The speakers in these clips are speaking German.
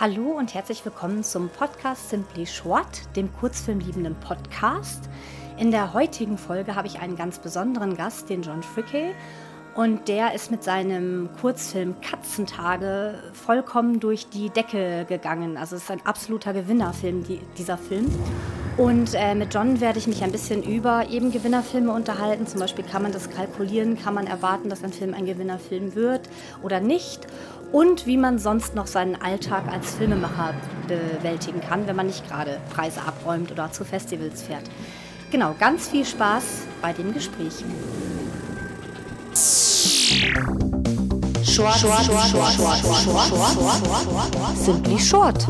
Hallo und herzlich willkommen zum Podcast Simply Short, dem kurzfilmliebenden Podcast. In der heutigen Folge habe ich einen ganz besonderen Gast, den John Fricke. Und der ist mit seinem Kurzfilm Katzentage vollkommen durch die Decke gegangen. Also es ist ein absoluter Gewinnerfilm, die, dieser Film. Und äh, mit John werde ich mich ein bisschen über eben Gewinnerfilme unterhalten. Zum Beispiel kann man das kalkulieren, kann man erwarten, dass ein Film ein Gewinnerfilm wird oder nicht und wie man sonst noch seinen Alltag als Filmemacher bewältigen kann, wenn man nicht gerade Preise abräumt oder zu Festivals fährt. Genau, ganz viel Spaß bei dem Gespräch. Short, short, short, short, short, short, short, Simply short.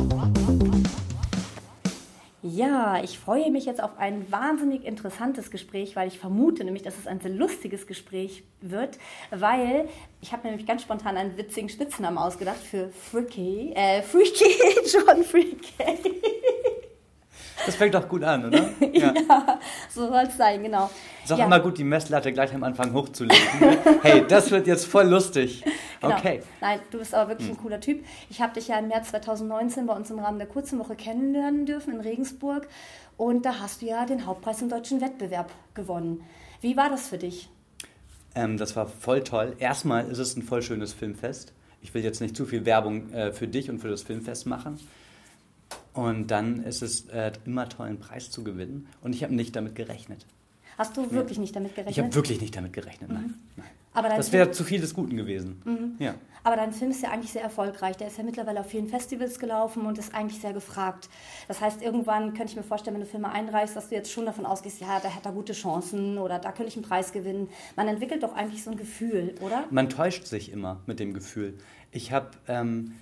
Ja, ich freue mich jetzt auf ein wahnsinnig interessantes Gespräch, weil ich vermute nämlich, dass es ein sehr lustiges Gespräch wird, weil ich habe mir nämlich ganz spontan einen witzigen Spitznamen ausgedacht für Freaky, äh, Freaky, John Freaky. Das fängt doch gut an, oder? Ja, ja so soll es sein, genau. Ist auch ja. immer gut, die Messlatte gleich am Anfang hochzulegen. hey, das wird jetzt voll lustig. Genau. Okay. Nein, du bist aber wirklich hm. ein cooler Typ. Ich habe dich ja im März 2019 bei uns im Rahmen der kurzen Woche kennenlernen dürfen in Regensburg. Und da hast du ja den Hauptpreis im deutschen Wettbewerb gewonnen. Wie war das für dich? Ähm, das war voll toll. Erstmal ist es ein voll schönes Filmfest. Ich will jetzt nicht zu viel Werbung äh, für dich und für das Filmfest machen. Und dann ist es äh, immer toll, einen Preis zu gewinnen. Und ich habe nicht damit gerechnet. Hast du wirklich ja. nicht damit gerechnet? Ich habe wirklich nicht damit gerechnet, nein. Mhm. nein. Aber das wäre zu viel des Guten gewesen. Mhm. Ja. Aber dein Film ist ja eigentlich sehr erfolgreich. Der ist ja mittlerweile auf vielen Festivals gelaufen und ist eigentlich sehr gefragt. Das heißt, irgendwann könnte ich mir vorstellen, wenn du Filme einreichst, dass du jetzt schon davon ausgehst, ja, da hat er gute Chancen oder da könnte ich einen Preis gewinnen. Man entwickelt doch eigentlich so ein Gefühl, oder? Man täuscht sich immer mit dem Gefühl. Ich habe ähm,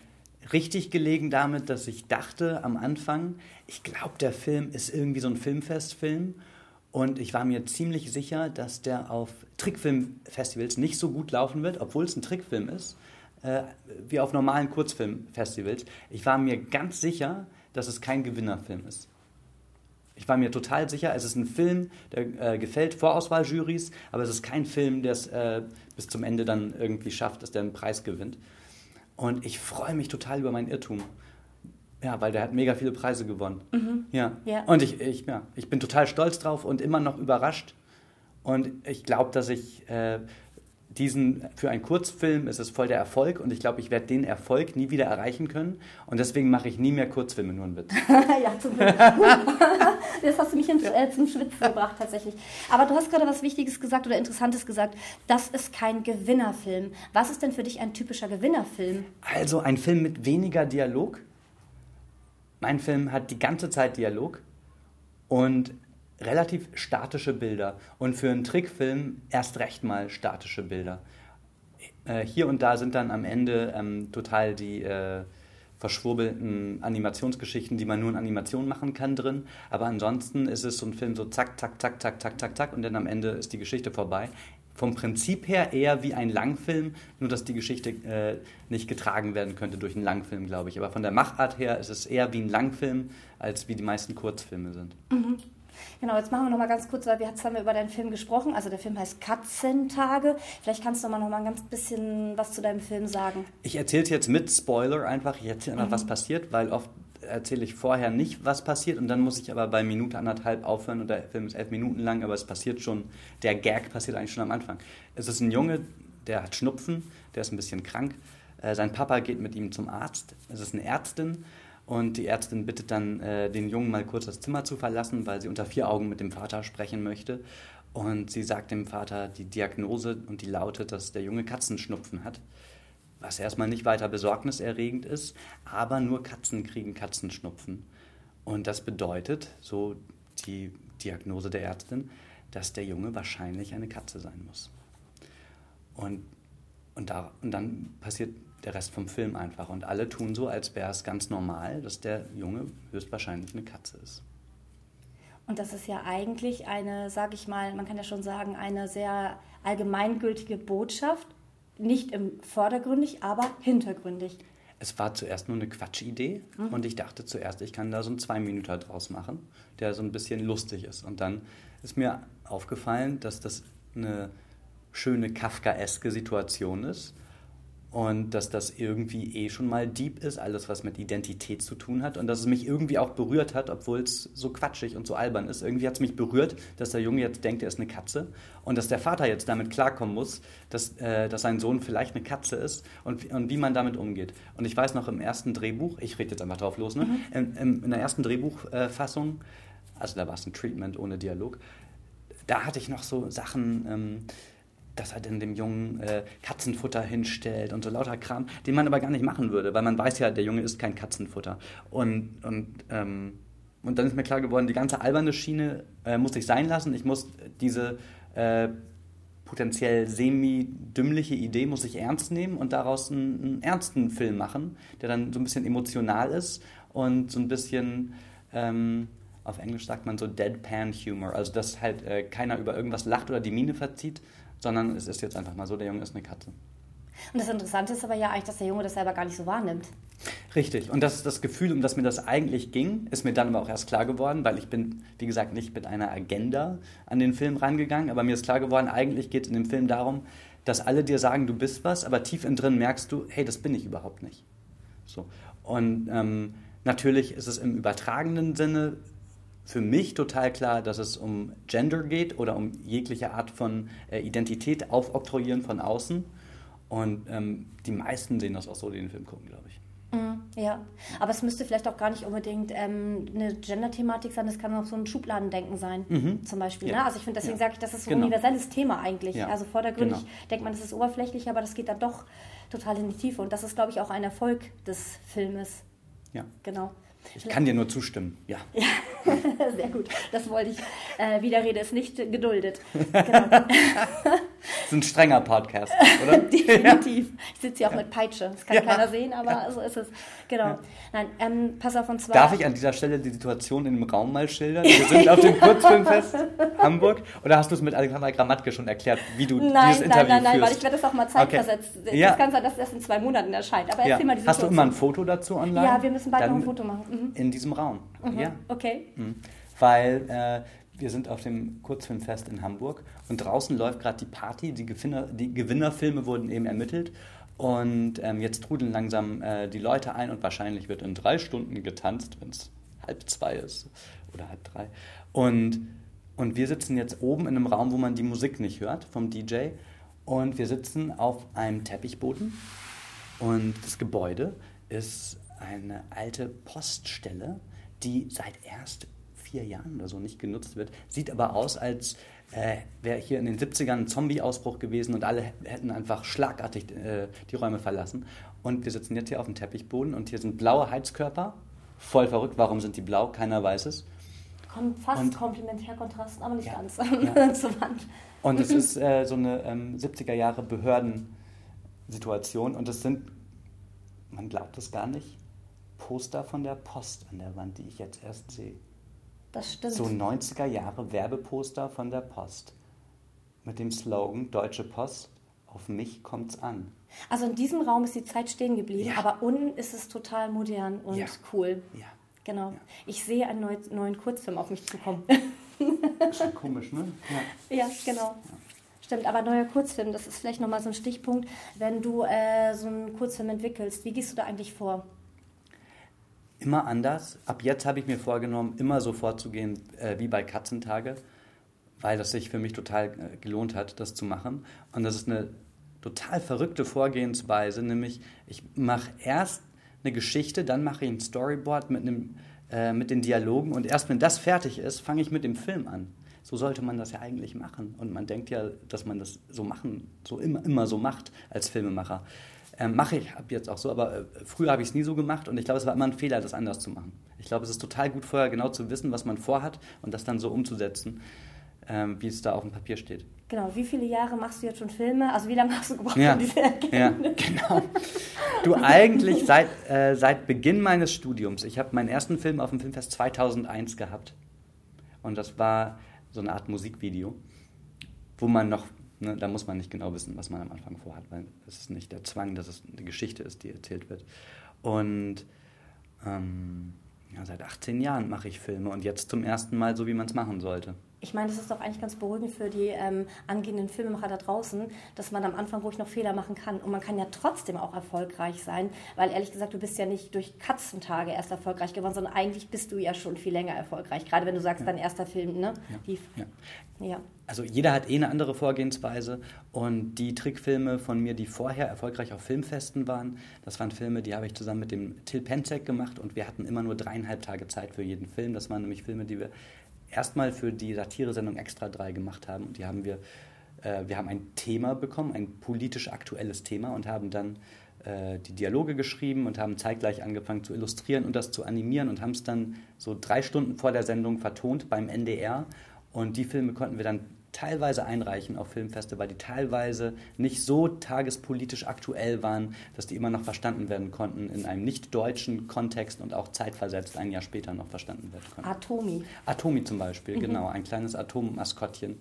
richtig gelegen damit, dass ich dachte am Anfang, ich glaube, der Film ist irgendwie so ein Filmfestfilm. Und ich war mir ziemlich sicher, dass der auf Trickfilmfestivals nicht so gut laufen wird, obwohl es ein Trickfilm ist, äh, wie auf normalen Kurzfilmfestivals. Ich war mir ganz sicher, dass es kein Gewinnerfilm ist. Ich war mir total sicher, es ist ein Film, der äh, gefällt Vorauswahljurys, aber es ist kein Film, der es äh, bis zum Ende dann irgendwie schafft, dass der einen Preis gewinnt. Und ich freue mich total über meinen Irrtum. Ja, weil der hat mega viele Preise gewonnen. Mhm. Ja. ja. Und ich, ich, ja, ich bin total stolz drauf und immer noch überrascht. Und ich glaube, dass ich äh, diesen, für einen Kurzfilm ist es voll der Erfolg und ich glaube, ich werde den Erfolg nie wieder erreichen können. Und deswegen mache ich nie mehr Kurzfilme, nur einen Witz. ja, zum Glück. Jetzt hast du mich ins, äh, zum Schwitzen gebracht, tatsächlich. Aber du hast gerade was Wichtiges gesagt oder Interessantes gesagt. Das ist kein Gewinnerfilm. Was ist denn für dich ein typischer Gewinnerfilm? Also ein Film mit weniger Dialog. Mein Film hat die ganze Zeit Dialog und relativ statische Bilder. Und für einen Trickfilm erst recht mal statische Bilder. Äh, hier und da sind dann am Ende ähm, total die äh, verschwurbelten Animationsgeschichten, die man nur in Animation machen kann, drin. Aber ansonsten ist es so ein Film so zack, zack, zack, zack, zack, zack, zack und dann am Ende ist die Geschichte vorbei. Vom Prinzip her eher wie ein Langfilm, nur dass die Geschichte äh, nicht getragen werden könnte durch einen Langfilm, glaube ich. Aber von der Machart her ist es eher wie ein Langfilm, als wie die meisten Kurzfilme sind. Mhm. Genau, jetzt machen wir noch mal ganz kurz, weil wir jetzt haben wir über deinen Film gesprochen. Also der Film heißt Katzentage. Vielleicht kannst du mal noch mal ein ganz bisschen was zu deinem Film sagen. Ich erzähle jetzt mit Spoiler einfach. Ich erzähle einfach, mhm. was passiert, weil oft erzähle ich vorher nicht, was passiert und dann muss ich aber bei Minute anderthalb aufhören und der Film ist elf Minuten lang, aber es passiert schon, der Gag passiert eigentlich schon am Anfang. Es ist ein Junge, der hat Schnupfen, der ist ein bisschen krank. Äh, sein Papa geht mit ihm zum Arzt. Es ist eine Ärztin und die Ärztin bittet dann, äh, den Jungen mal kurz das Zimmer zu verlassen, weil sie unter vier Augen mit dem Vater sprechen möchte. Und sie sagt dem Vater die Diagnose und die lautet, dass der Junge Katzenschnupfen hat. Was erstmal nicht weiter besorgniserregend ist, aber nur Katzen kriegen Katzenschnupfen. Und das bedeutet, so die Diagnose der Ärztin, dass der Junge wahrscheinlich eine Katze sein muss. Und, und, da, und dann passiert der Rest vom Film einfach. Und alle tun so, als wäre es ganz normal, dass der Junge höchstwahrscheinlich eine Katze ist. Und das ist ja eigentlich eine, sag ich mal, man kann ja schon sagen, eine sehr allgemeingültige Botschaft. Nicht im vordergründig, aber hintergründig. Es war zuerst nur eine Quatschidee mhm. und ich dachte zuerst, ich kann da so einen Zwei-Minüter draus machen, der so ein bisschen lustig ist. Und dann ist mir aufgefallen, dass das eine schöne Kafkaeske Situation ist und dass das irgendwie eh schon mal deep ist, alles was mit Identität zu tun hat und dass es mich irgendwie auch berührt hat, obwohl es so quatschig und so albern ist. Irgendwie hat es mich berührt, dass der Junge jetzt denkt, er ist eine Katze und dass der Vater jetzt damit klarkommen muss, dass, äh, dass sein Sohn vielleicht eine Katze ist und, und wie man damit umgeht. Und ich weiß noch im ersten Drehbuch, ich rede jetzt einfach drauf los, ne? Mhm. In, in, in, der ersten Drehbuchfassung, also da war es ein Treatment ohne Dialog, da hatte ich noch so Sachen... Ähm, dass er denn dem Jungen äh, Katzenfutter hinstellt und so lauter Kram, den man aber gar nicht machen würde, weil man weiß ja, der Junge ist kein Katzenfutter. Und, und, ähm, und dann ist mir klar geworden, die ganze alberne Schiene äh, muss ich sein lassen. Ich muss diese äh, potenziell semi-dümmliche Idee muss ich ernst nehmen und daraus einen, einen, ernsten Film machen, der dann so ein bisschen emotional ist und so ein bisschen... Ähm, auf Englisch sagt man so Deadpan Humor, also dass halt äh, keiner über irgendwas lacht oder die Miene verzieht, sondern es ist jetzt einfach mal so, der Junge ist eine Katze. Und das Interessante ist aber ja eigentlich, dass der Junge das selber gar nicht so wahrnimmt. Richtig. Und das ist das Gefühl, um das mir das eigentlich ging, ist mir dann aber auch erst klar geworden, weil ich bin, wie gesagt, nicht mit einer Agenda an den Film rangegangen, aber mir ist klar geworden, eigentlich geht es in dem Film darum, dass alle dir sagen, du bist was, aber tief in drin merkst du, hey, das bin ich überhaupt nicht. So. Und ähm, natürlich ist es im übertragenen Sinne für mich total klar, dass es um Gender geht oder um jegliche Art von äh, Identität aufoktroyieren von außen. Und ähm, die meisten sehen das auch so, die den Film gucken, glaube ich. Mm, ja, aber es müsste vielleicht auch gar nicht unbedingt ähm, eine Gender-Thematik sein, das kann auch so ein Schubladendenken sein, mhm. zum Beispiel. Ja. Ne? Also ich finde, deswegen ja. sage ich, das ist ein genau. universelles Thema eigentlich. Ja. Also vordergründig genau. denkt man, das ist oberflächlich, aber das geht dann doch total in die Tiefe. Und das ist, glaube ich, auch ein Erfolg des Filmes. Ja. Genau. Ich kann dir nur zustimmen, ja. ja. Sehr gut, das wollte ich. Äh, Widerrede ist nicht geduldet. Genau. Das ist ein strenger Podcast, oder? Definitiv. Ich sitze hier auch ja. mit Peitsche. Das kann ja. keiner sehen, aber so ist es. Genau. Nein, ähm, pass auf, und zwar... Darf ich an dieser Stelle die Situation in dem Raum mal schildern? Wir sind auf dem Kurzfilmfest Hamburg. Oder hast du es mit Alexander Grammatke schon erklärt, wie du nein, dieses Interview Nein, nein, nein, weil ich werde das auch mal zeitversetzt. Okay. Ja. Das kann sein, dass erst in zwei Monaten erscheint. Aber erzähl mal die Hast du immer ein Foto dazu online? Ja, wir müssen bald Dann noch ein Foto machen. Mhm. In diesem Raum. Mhm. Ja. Okay. Mhm. Weil äh, wir sind auf dem Kurzfilmfest in Hamburg und draußen läuft gerade die Party. Die, Gewinner, die Gewinnerfilme wurden eben ermittelt. Und ähm, jetzt trudeln langsam äh, die Leute ein und wahrscheinlich wird in drei Stunden getanzt, wenn es halb zwei ist oder halb drei. Und, und wir sitzen jetzt oben in einem Raum, wo man die Musik nicht hört vom DJ. Und wir sitzen auf einem Teppichboden. Und das Gebäude ist eine alte Poststelle, die seit erst vier Jahren oder so nicht genutzt wird. Sieht aber aus, als äh, wäre hier in den 70ern ein Zombie-Ausbruch gewesen und alle hätten einfach schlagartig äh, die Räume verlassen. Und wir sitzen jetzt hier auf dem Teppichboden und hier sind blaue Heizkörper. Voll verrückt. Warum sind die blau? Keiner weiß es. Kommt fast und, komplementär Kontrasten, aber nicht ja, ganz ja. zur Wand. Und es ist äh, so eine ähm, 70er Jahre Behördensituation und es sind, man glaubt es gar nicht, Poster von der Post an der Wand, die ich jetzt erst sehe. Das stimmt. So 90er Jahre Werbeposter von der Post. Mit dem Slogan Deutsche Post, auf mich kommt's an. Also in diesem Raum ist die Zeit stehen geblieben, ja. aber unten ist es total modern und ja. cool. Ja. Genau. Ja. Ich sehe einen neuen, Kurzfilm auf mich zukommen. Schon komisch, ne? Ja, ja genau. Stimmt, aber neuer Kurzfilm, das ist vielleicht nochmal so ein Stichpunkt. Wenn du äh, so einen Kurzfilm entwickelst, wie gehst du da eigentlich vor? Immer anders. Ab jetzt habe ich mir vorgenommen, immer so vorzugehen äh, wie bei Katzentage, weil das sich für mich total äh, gelohnt hat, das zu machen. Und das ist eine total verrückte Vorgehensweise, nämlich ich mache erst eine Geschichte, dann mache ich ein Storyboard mit, einem, äh, mit den Dialogen und erst wenn das fertig ist, fange ich mit dem Film an. So sollte man das ja eigentlich machen. Und man denkt ja, dass man das so machen, so immer, immer so macht als Filmemacher. Ähm, mache ich ab jetzt auch so, aber äh, früher habe ich es nie so gemacht und ich glaube, es war immer ein Fehler, das anders zu machen. Ich glaube, es ist total gut vorher genau zu wissen, was man vorhat und das dann so umzusetzen, ähm, wie es da auf dem Papier steht. Genau, wie viele Jahre machst du jetzt schon Filme? Also wie lange hast du gebraucht, ja, um diese Erkenntnis? Ja, genau. Du eigentlich seit, äh, seit Beginn meines Studiums. Ich habe meinen ersten Film auf dem Filmfest 2001 gehabt und das war so eine Art Musikvideo, wo man noch Ne, da muss man nicht genau wissen, was man am Anfang vorhat, weil es ist nicht der Zwang, dass es eine Geschichte ist, die erzählt wird. Und ähm, ja, seit 18 Jahren mache ich Filme und jetzt zum ersten Mal so, wie man es machen sollte. Ich meine, das ist doch eigentlich ganz beruhigend für die ähm, angehenden Filmemacher da draußen, dass man am Anfang ruhig noch Fehler machen kann. Und man kann ja trotzdem auch erfolgreich sein, weil ehrlich gesagt, du bist ja nicht durch Katzentage erst erfolgreich geworden, sondern eigentlich bist du ja schon viel länger erfolgreich. Gerade wenn du sagst, ja. dein erster Film, ne? Ja. Ja. ja. Also jeder hat eh eine andere Vorgehensweise und die Trickfilme von mir, die vorher erfolgreich auf Filmfesten waren, das waren Filme, die habe ich zusammen mit dem Till Penzek gemacht und wir hatten immer nur dreieinhalb Tage Zeit für jeden Film. Das waren nämlich Filme, die wir erstmal für die Satire-Sendung Extra 3 gemacht haben. Und die haben wir, äh, wir haben ein Thema bekommen, ein politisch aktuelles Thema und haben dann äh, die Dialoge geschrieben und haben zeitgleich angefangen zu illustrieren und das zu animieren und haben es dann so drei Stunden vor der Sendung vertont beim NDR. Und die Filme konnten wir dann teilweise einreichen auf Filmfeste, weil die teilweise nicht so tagespolitisch aktuell waren, dass die immer noch verstanden werden konnten in einem nicht deutschen Kontext und auch zeitversetzt ein Jahr später noch verstanden werden konnten. Atomi. Atomi zum Beispiel, mhm. genau. Ein kleines Atommaskottchen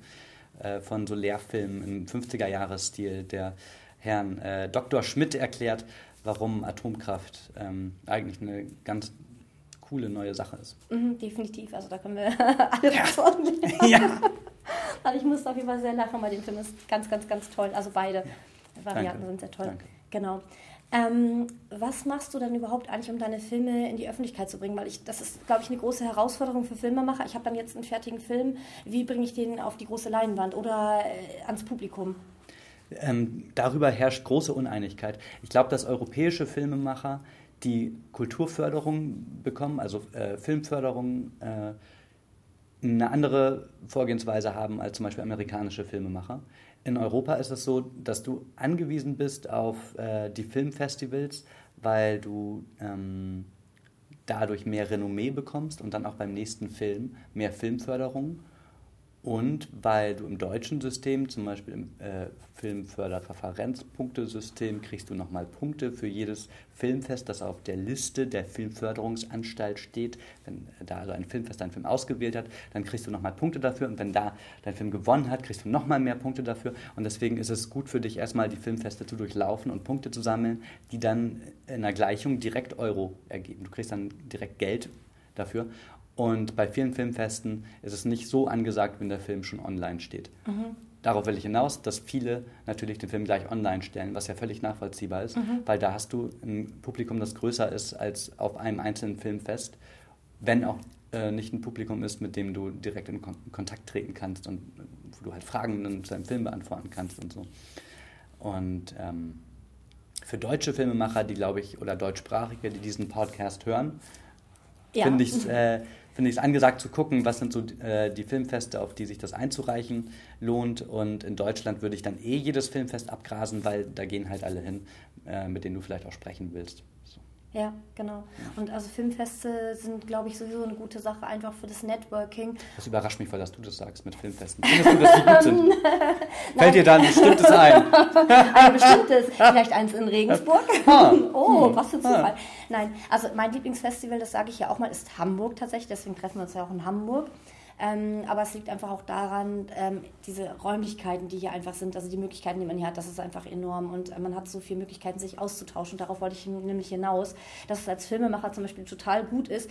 äh, von so Lehrfilmen im 50er-Jahres-Stil, der Herrn äh, Dr. Schmidt erklärt, warum Atomkraft ähm, eigentlich eine ganz coole neue Sache ist. Mhm, definitiv, also da können wir alle ja. von Ja. Also ich musste auf jeden Fall sehr lachen, weil den Film ist ganz, ganz, ganz toll. Also beide ja. Varianten Danke. sind sehr toll. Danke. Genau. Ähm, was machst du dann überhaupt eigentlich, um deine Filme in die Öffentlichkeit zu bringen? Weil ich, das ist, glaube ich, eine große Herausforderung für Filmemacher. Ich habe dann jetzt einen fertigen Film. Wie bringe ich den auf die große Leinwand oder äh, ans Publikum? Ähm, darüber herrscht große Uneinigkeit. Ich glaube, dass europäische Filmemacher die Kulturförderung bekommen, also äh, Filmförderung, äh, eine andere Vorgehensweise haben als zum Beispiel amerikanische Filmemacher. In Europa ist es so, dass du angewiesen bist auf äh, die Filmfestivals, weil du ähm, dadurch mehr Renommee bekommst und dann auch beim nächsten Film mehr Filmförderung. Und weil du im deutschen System, zum Beispiel im äh, Filmförderreferenzpunktesystem, kriegst du nochmal Punkte für jedes Filmfest, das auf der Liste der Filmförderungsanstalt steht. Wenn da also ein Filmfest deinen Film ausgewählt hat, dann kriegst du nochmal Punkte dafür. Und wenn da dein Film gewonnen hat, kriegst du nochmal mehr Punkte dafür. Und deswegen ist es gut für dich, erstmal die Filmfeste zu durchlaufen und Punkte zu sammeln, die dann in der Gleichung direkt Euro ergeben. Du kriegst dann direkt Geld dafür. Und bei vielen Filmfesten ist es nicht so angesagt, wenn der Film schon online steht. Mhm. Darauf will ich hinaus, dass viele natürlich den Film gleich online stellen, was ja völlig nachvollziehbar ist, mhm. weil da hast du ein Publikum, das größer ist als auf einem einzelnen Filmfest, wenn auch äh, nicht ein Publikum ist, mit dem du direkt in Kon Kontakt treten kannst und wo du halt Fragen zu deinem Film beantworten kannst und so. Und ähm, für deutsche Filmemacher, die glaube ich, oder deutschsprachige, die diesen Podcast hören, ja. finde ich es äh, finde ich es angesagt zu gucken, was sind so äh, die Filmfeste, auf die sich das einzureichen lohnt. Und in Deutschland würde ich dann eh jedes Filmfest abgrasen, weil da gehen halt alle hin, äh, mit denen du vielleicht auch sprechen willst. Ja, genau. Und also Filmfeste sind, glaube ich, sowieso eine gute Sache, einfach für das Networking. Das überrascht mich voll, dass du das sagst mit Filmfesten. Findest du, dass die gut sind? Fällt dir da ein bestimmtes ein? ein bestimmtes, vielleicht eins in Regensburg. Ah. oh, hm. was für Zufall. Ah. Nein, also mein Lieblingsfestival, das sage ich ja auch mal, ist Hamburg tatsächlich. Deswegen treffen wir uns ja auch in Hamburg. Ähm, aber es liegt einfach auch daran, ähm, diese Räumlichkeiten, die hier einfach sind, also die Möglichkeiten, die man hier hat, das ist einfach enorm und äh, man hat so viele Möglichkeiten, sich auszutauschen. Darauf wollte ich nämlich hinaus, dass es als Filmemacher zum Beispiel total gut ist,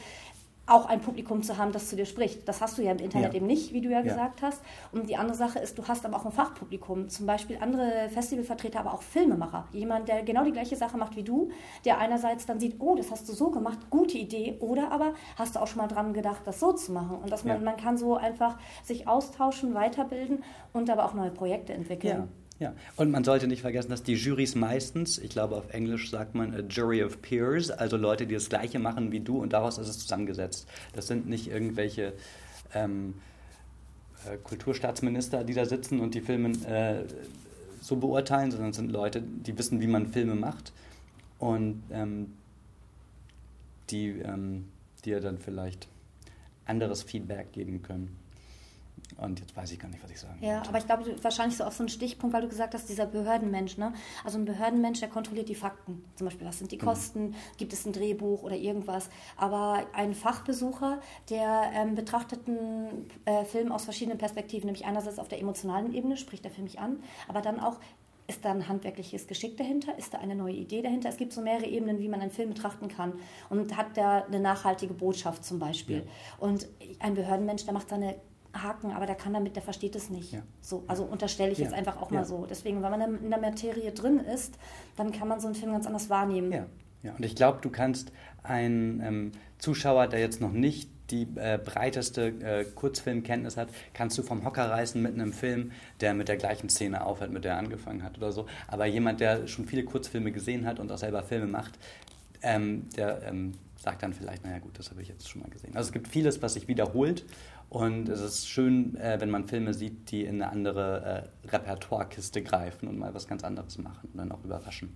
auch ein Publikum zu haben, das zu dir spricht. Das hast du ja im Internet ja. eben nicht, wie du ja, ja, gesagt hast. Und die andere Sache ist, du hast aber auch ein Fachpublikum. Zum Beispiel andere Festivalvertreter, aber auch Filmemacher. Jemand, der genau die gleiche Sache macht wie du, der einerseits dann sieht, oh, das hast du so gemacht, gute Idee. Oder aber hast du auch schon mal dran gedacht, das so zu machen. Und dass man, ja. man kann so einfach sich austauschen, weiterbilden und aber auch neue Projekte entwickeln. Ja, und man sollte nicht vergessen, dass die Jurys meistens, ich glaube auf Englisch sagt man a Jury of Peers, also Leute, die das Gleiche machen wie du und daraus ist es zusammengesetzt. Das sind nicht irgendwelche ähm, äh, Kulturstaatsminister, die da sitzen und die Filme äh, so beurteilen, sondern es sind Leute, die wissen, wie man Filme macht und ähm, die ähm, dir dann vielleicht anderes Feedback geben können. Und jetzt weiß ich gar nicht, was ich sagen Ja, aber ich glaube, wahrscheinlich so auf so einen Stichpunkt, weil du gesagt hast, dieser Behördenmensch, ne? Also ein Behördenmensch, der kontrolliert die Fakten. Zum Beispiel, was sind die genau. Kosten, mhm. gibt es ein Drehbuch oder irgendwas. Aber ein Fachbesucher, der ähm, betrachtet einen äh, Film aus verschiedenen Perspektiven, nämlich einerseits auf der emotionalen Ebene, spricht der Film mich an, aber dann auch ist da ein handwerkliches Geschick dahinter? Ist da eine neue Idee dahinter? Es gibt so mehrere Ebenen, wie man einen Film betrachten kann. Und hat da eine nachhaltige Botschaft zum Beispiel. Ja. Und ein Behördenmensch, der macht seine Haken, aber der kann damit, der versteht es nicht. Ja. So, also unterstelle ich Ja. jetzt einfach auch mal so. Deswegen, wenn man in der Materie drin ist, dann kann man so einen Film ganz anders wahrnehmen. Ja, ja. und ich glaube, du kannst einen ähm, Zuschauer, der jetzt noch nicht die äh, breiteste äh, Kurzfilmkenntnis hat, kannst du vom Hocker reißen mit einem Film, der mit der gleichen Szene aufhört, mit der er angefangen hat oder so. Aber jemand, der schon viele Kurzfilme gesehen hat und auch selber Filme macht, ähm, der ähm, sagt dann vielleicht, naja gut, das habe ich jetzt schon mal gesehen. Also es gibt vieles, was sich wiederholt und es ist schön, äh, wenn man Filme sieht, die in eine andere äh, Repertoirekiste greifen und mal was ganz anderes machen und dann auch überraschen.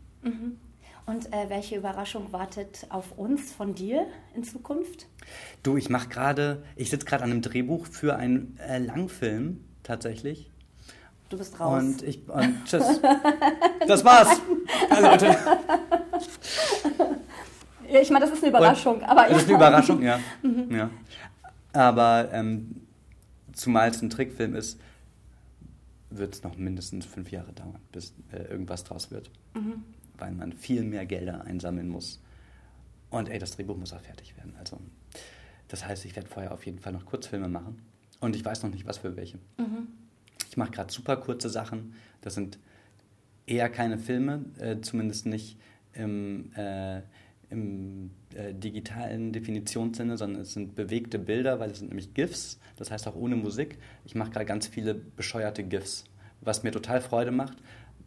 Und äh, welche Überraschung wartet auf uns von dir in Zukunft? Du, ich mache gerade, ich sitze gerade an einem Drehbuch für einen äh, Langfilm tatsächlich. Du bist raus. Und ich und tschüss. das war's. Also, Leute, ja, ich meine, das ist eine Überraschung. aber das ist eine ja. Überraschung, ja. ja. Aber ähm, zumal es ein Trickfilm ist, wird es noch mindestens fünf Jahre dauern, bis äh, irgendwas draus wird. Weil man viel mehr Gelder einsammeln muss. Und ey, das Drehbuch muss auch fertig werden. Also, das heißt, ich werde vorher auf jeden Fall noch Kurzfilme machen. Und ich weiß noch nicht, was für welche. Ich mache gerade super kurze Sachen. Das sind eher keine Filme, äh, zumindest nicht im, äh, im äh, digitalen Definitionssinne, sondern es sind bewegte Bilder, weil es sind nämlich GIFs, das heißt auch ohne Musik. Ich mache gerade ganz viele bescheuerte GIFs, was mir total Freude macht,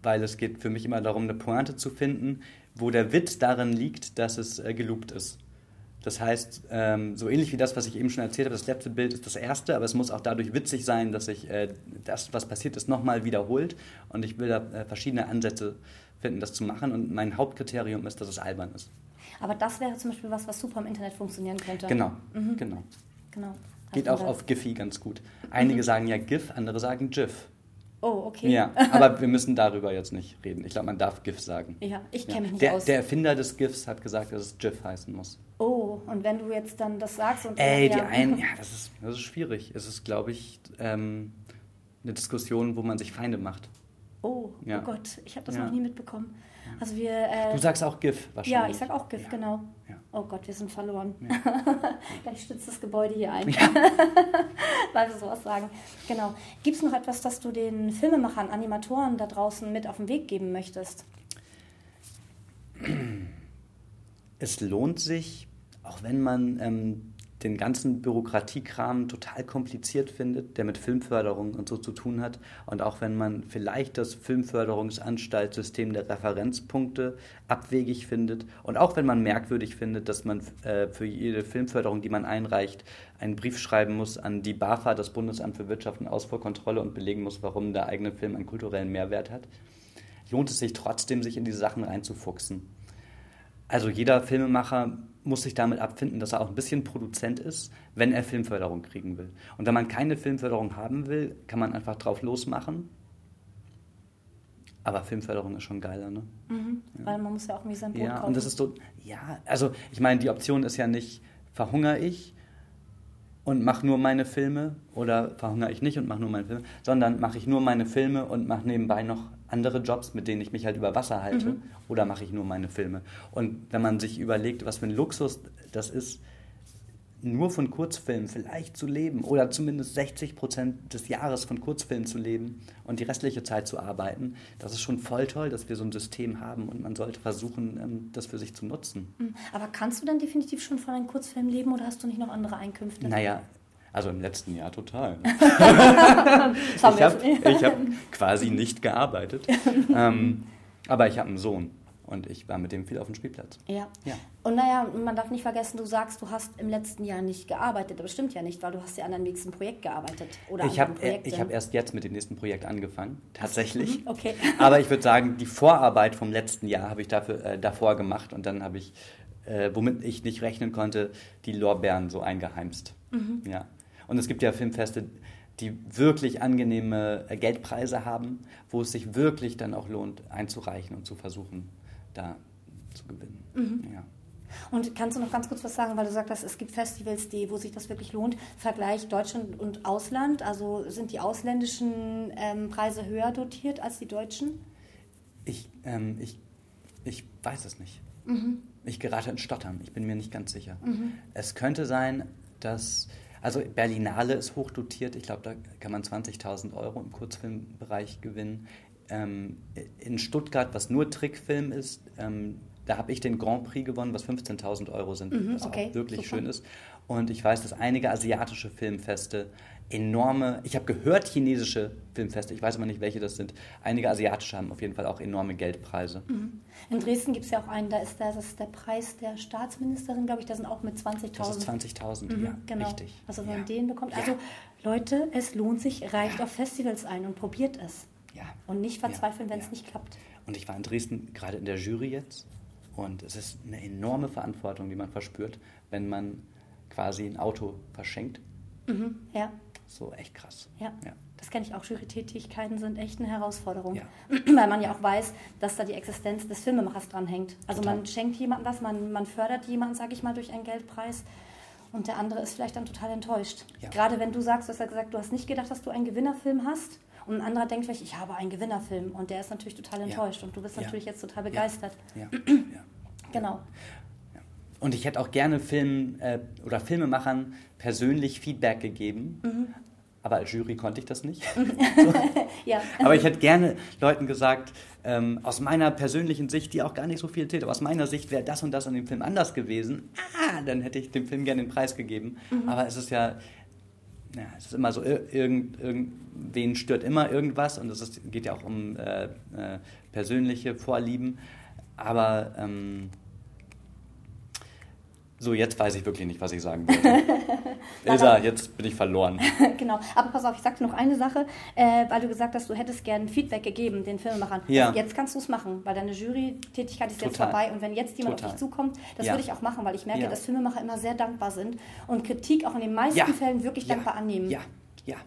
weil es geht für mich immer darum, eine Pointe zu finden, wo der Witz darin liegt, dass es äh, geloopt ist. Das heißt, ähm, so ähnlich wie das, was ich eben schon erzählt habe, das letzte Bild ist das erste, aber es muss auch dadurch witzig sein, dass sich äh, das, was passiert ist, nochmal wiederholt. Und ich will da äh, verschiedene Ansätze finden, das zu machen. Und mein Hauptkriterium ist, dass es albern ist. Aber das wäre zum Beispiel was, was super im Internet funktionieren könnte. Genau, genau. genau. Geht auch da- auf Giphy ganz gut. Einige sagen ja GIF, andere sagen GIF. Oh, okay. Ja, aber wir müssen darüber jetzt nicht reden. Ich glaube, man darf GIF sagen. Ja, ich Ja. kenne mich nicht Der, aus. der Erfinder des GIFs hat gesagt, dass es GIF heißen muss. oh, und wenn du jetzt dann das sagst und Ey, ja. die einen, ja, das ist, das ist schwierig. Es ist, glaube ich, ähm, eine Diskussion, wo man sich Feinde macht. Oh, Ja. oh Gott, ich habe das Ja. noch nie mitbekommen. Also wir. Äh, Du sagst auch GIF wahrscheinlich. ja, ich sag auch GIF, Ja. genau. Ja. Oh Gott, wir sind verloren. Gleich stützt das Gebäude hier ein, weil wir sowas sagen. Genau. Gibt es noch etwas, das du den Filmemachern, Animatoren da draußen mit auf den Weg geben möchtest? Es lohnt sich, auch wenn man ähm, den ganzen Bürokratiekram total kompliziert findet, der mit Filmförderung und so zu tun hat, und auch wenn man vielleicht das Filmförderungsanstaltssystem der Referenzpunkte abwegig findet, und auch wenn man merkwürdig findet, dass man äh, für jede Filmförderung, die man einreicht, einen Brief schreiben muss an die BAFA, das Bundesamt für Wirtschaft und Ausfuhrkontrolle, und belegen muss, warum der eigene Film einen kulturellen Mehrwert hat, lohnt es sich trotzdem, sich in diese Sachen reinzufuchsen. Also jeder Filmemacher muss sich damit abfinden, dass er auch ein bisschen Produzent ist, wenn er Filmförderung kriegen will. Und wenn man keine Filmförderung haben will, kann man einfach drauf losmachen. Aber Filmförderung ist schon geiler, ne? Weil man muss ja auch irgendwie sein Brot Ja, kaufen. und das ist so, ja, also ich meine, die Option ist ja nicht, verhungere ich und mache nur meine Filme oder verhungere ich nicht und mache nur meine Filme, sondern mache ich nur meine Filme und mache nebenbei noch andere Jobs, mit denen ich mich halt über Wasser halte oder mache ich nur meine Filme. Und wenn man sich überlegt, was für ein Luxus das ist, nur von Kurzfilmen vielleicht zu leben oder zumindest 60 Prozent des Jahres von Kurzfilmen zu leben und die restliche Zeit zu arbeiten, das ist schon voll toll, dass wir so ein System haben und man sollte versuchen, ähm, das für sich zu nutzen. Mhm. Aber kannst du dann definitiv schon von einem Kurzfilm leben oder hast du nicht noch andere Einkünfte? Naja, also im letzten Jahr total. Das haben Ich habe hab quasi nicht gearbeitet, ähm, aber ich habe einen Sohn und ich war mit dem viel auf dem Spielplatz. Ja. Ja. Und naja, man darf nicht vergessen, du sagst, du hast im letzten Jahr nicht gearbeitet. Aber stimmt ja nicht, weil du hast ja an deinem nächsten Projekt gearbeitet. Oder Ich habe hab erst jetzt mit dem nächsten Projekt angefangen, tatsächlich. Mhm, okay. Aber ich würde sagen, die Vorarbeit vom letzten Jahr habe ich dafür, äh, davor gemacht und dann habe ich, äh, womit ich nicht rechnen konnte, die Lorbeeren so eingeheimst. Mhm. Ja. Und es gibt ja Filmfeste, die wirklich angenehme äh, Geldpreise haben, wo es sich wirklich dann auch lohnt, einzureichen und zu versuchen, da zu gewinnen. Mhm. Ja. Und kannst du noch ganz kurz was sagen, weil du sagst, es gibt Festivals, die, wo sich das wirklich lohnt. Vergleich Deutschland und Ausland. Also sind die ausländischen ähm, Preise höher dotiert als die deutschen? Ich, ähm, ich, ich weiß es nicht. Mhm. Ich gerate in Stottern. Ich bin mir nicht ganz sicher. Es könnte sein, dass. Also Berlinale ist hochdotiert. Ich glaube, da kann man 20.000 Euro im Kurzfilmbereich gewinnen. Ähm, in Stuttgart, was nur Trickfilm ist, ähm, da habe ich den Grand Prix gewonnen, was 15.000 Euro sind, mhm, was okay, auch wirklich super. schön ist. Und ich weiß, dass einige asiatische Filmfeste enorme, ich habe gehört chinesische Filmfeste, ich weiß aber nicht, welche das sind. Einige asiatische haben auf jeden Fall auch enorme Geldpreise. Mhm. In Dresden gibt es ja auch einen, da ist, das ist der Preis der Staatsministerin, glaube ich, da sind auch mit 20.000. Das ist 20.000, mhm, ja, genau. richtig. Also wenn ja. man den bekommt. Also ja. Leute, es lohnt sich, reicht ja. auf Festivals ein und probiert es. Ja. Und nicht verzweifeln, wenn es nicht klappt. Und ich war in Dresden gerade in der Jury jetzt und es ist eine enorme Verantwortung, die man verspürt, wenn man quasi ein Auto verschenkt. Mhm, ja. So echt krass. Ja. ja. Das kenne ich auch. Jury-Tätigkeiten sind echt eine Herausforderung. Ja. Weil man ja auch weiß, dass da die Existenz des Filmemachers dranhängt. Also Total. man schenkt jemandem was, man, man fördert jemanden, sage ich mal, durch einen Geldpreis. Und der andere ist vielleicht dann total enttäuscht. Ja. Gerade wenn du sagst, du hast ja gesagt, du hast nicht gedacht, dass du einen Gewinnerfilm hast. Und ein anderer denkt vielleicht, ich habe einen Gewinnerfilm. Und der ist natürlich total enttäuscht. Und du bist natürlich jetzt total begeistert. Ja. Genau. Und ich hätte auch gerne Film äh, oder Filmemachern persönlich Feedback gegeben. Mhm. Aber als Jury konnte ich das nicht. ja. Aber ich hätte gerne Leuten gesagt, ähm, aus meiner persönlichen Sicht, die auch gar nicht so viel zählt, aber aus meiner Sicht wäre das und das an dem Film anders gewesen. Ah, dann hätte ich dem Film gerne den Preis gegeben. Mhm. Aber es ist ja, ja, es ist immer so, irgend, irgendwen stört immer irgendwas und es geht ja auch um äh, äh, persönliche Vorlieben. Aber ähm, so, jetzt weiß ich wirklich nicht, was ich sagen wollte. Ilsa, jetzt bin ich verloren. genau, aber pass auf, ich sagte noch eine Sache, äh, weil du gesagt hast, du hättest gerne Feedback gegeben den Filmemachern. Ja. Also jetzt kannst du es machen, weil deine Jury-Tätigkeit ist Total. jetzt vorbei und wenn jetzt jemand Total. auf dich zukommt, das ja. würde ich auch machen, weil ich merke, ja. dass Filmemacher immer sehr dankbar sind und Kritik auch in den meisten ja. Fällen wirklich dankbar annehmen. Ja, ja.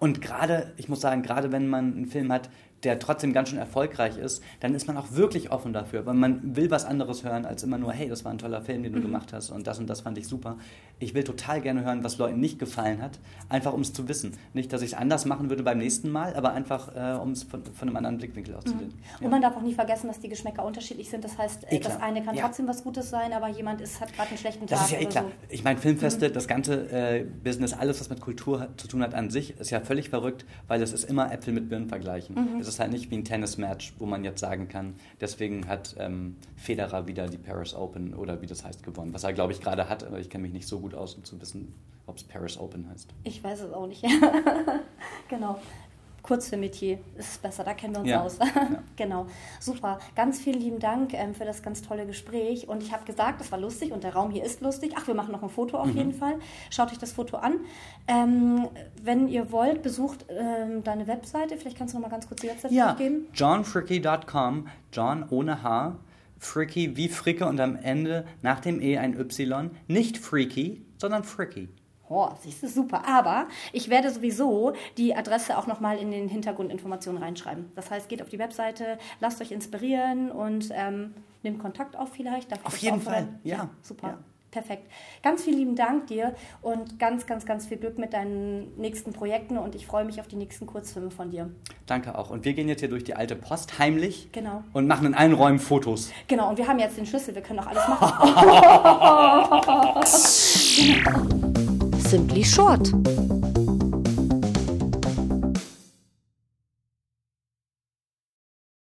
Und gerade, ich muss sagen, gerade wenn man einen Film hat, der trotzdem ganz schön erfolgreich ist, dann ist man auch wirklich offen dafür, weil man will was anderes hören als immer nur, hey, das war ein toller Film, den du mhm. gemacht hast und das und das fand ich super. Ich will total gerne hören, was Leuten nicht gefallen hat, einfach um es zu wissen. Nicht, dass ich es anders machen würde beim nächsten Mal, aber einfach, äh, um es von, von, einem anderen Blickwinkel aus zu sehen. Mhm. Und man darf auch nie vergessen, dass die Geschmäcker unterschiedlich sind. Das heißt, eh das eine kann ja. trotzdem was Gutes sein, aber jemand ist, hat gerade einen schlechten Tag. Das ist ja eh klar. So. Ich meine, Filmfeste, mhm. das ganze äh, Business, alles, was mit Kultur zu tun hat an sich, ist ja völlig verrückt, weil es ist immer Äpfel mit Birnen vergleichen. Mhm. Ist halt nicht wie ein Tennis Match, wo man jetzt sagen kann, deswegen hat ähm, Federer wieder die Paris Open oder wie das heißt gewonnen. Was er, glaube ich, gerade hat, aber ich kenne mich nicht so gut aus, um zu wissen, ob es Paris Open heißt. Ich weiß es auch nicht. genau. Kurzfilmetier ist es besser, da kennen wir uns ja. aus. ja. Genau, super. Ganz vielen lieben Dank ähm, für das ganz tolle Gespräch. Und ich habe gesagt, das war lustig und der Raum hier ist lustig. Ach, wir machen noch ein Foto auf mhm. jeden Fall. Schaut euch das Foto an. Ähm, wenn ihr wollt, besucht ähm, deine Webseite. Vielleicht kannst du noch mal ganz kurz die Webseite ja. durchgeben. johnfricky.com, John ohne H. Fricky wie Fricke und am Ende nach dem E ein Y. Nicht Freaky, sondern Fricky. Oh, siehst du, super. Aber ich werde sowieso die Adresse auch nochmal in den Hintergrundinformationen reinschreiben. Das heißt, geht auf die Webseite, lasst euch inspirieren und ähm, nehmt Kontakt auf vielleicht. Darf auf jeden Fall, ja. ja. Super. Ja. Perfekt. Ganz vielen lieben Dank dir und ganz, ganz, ganz viel Glück mit deinen nächsten Projekten und ich freue mich auf die nächsten Kurzfilme von dir. Danke auch. Und wir gehen jetzt hier durch die alte Post heimlich genau. und machen in allen Räumen Fotos. Genau, und wir haben jetzt den Schlüssel, wir können auch alles machen. Simply Short.